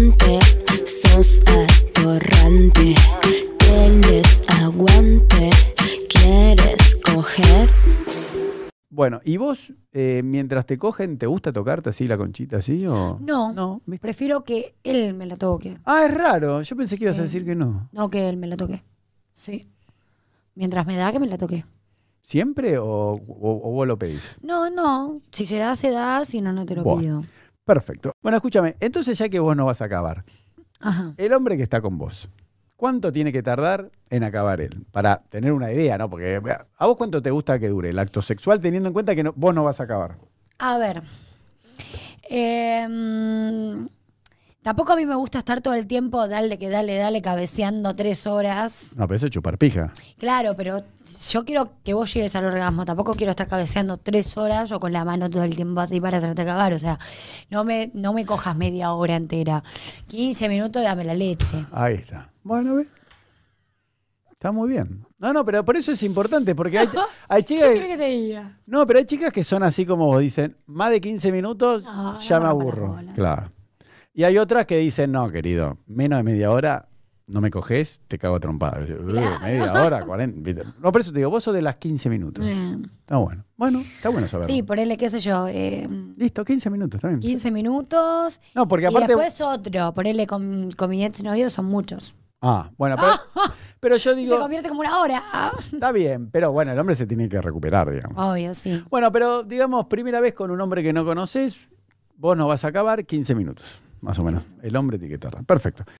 atorrante, sos atorrante. Tienes aguante, quieres coger. Bueno, ¿y vos, eh, mientras te cogen, te gusta tocarte así la conchita así o...? No, No, prefiero que él me la toque. Ah, es raro. Yo pensé que ibas a decir que no. No que él me la toque. Sí. Mientras me da, que me la toque. ¿Siempre o, o- o vos lo pedís? No, no. Si se da, se da. Si no, no te lo Bueno. pido. Perfecto. Bueno, escúchame. Entonces, ya que vos no vas a acabar, Ajá. el hombre que está con vos, ¿cuánto tiene que tardar en acabar él? Para tener una idea, ¿no? Porque ¿a vos cuánto te gusta que dure el acto sexual teniendo en cuenta que no- vos no vas a acabar? A ver. Em, tampoco a mí me gusta estar todo el tiempo, dale, que dale, dale, cabeceando tres horas. No, pero eso es chupar pija. Claro, pero yo quiero que vos llegues al orgasmo. Tampoco quiero estar cabeceando tres horas o con la mano todo el tiempo así para hacerte acabar. O sea, no me, no me cojas media hora entera. 15 minutos, dame la leche. Ahí está. Bueno, ve. Está muy bien. No, no, pero por eso es importante, porque hay, hay chicas te diga? No, pero hay chicas que son así como vos, dicen, más de 15 minutos No, ya me aburro. Claro. Y hay otras que dicen, no, querido, menos de media hora, no me coges, te cago trompada. Y "Uh. Media hora, 40. ¿viste? No, por eso te digo, vos sos de las 15 minutos. Eh, Está bueno. Bueno, está bueno saberlo. sí, ponele, qué sé yo, eh, Listo, 15 minutos, está bien. 15 minutos. No, porque Y aparte. después otro, ponele con, con mi son muchos. Ah, bueno, pero, pero yo Y se digo, convierte como una hora. Está bien, pero bueno, el hombre se tiene que recuperar, digamos. Obvio, sí. Bueno, pero digamos, primera vez con un hombre que no conoces, vos no vas a acabar 15 minutos, más o menos. El hombre tiene que tardar. Perfecto.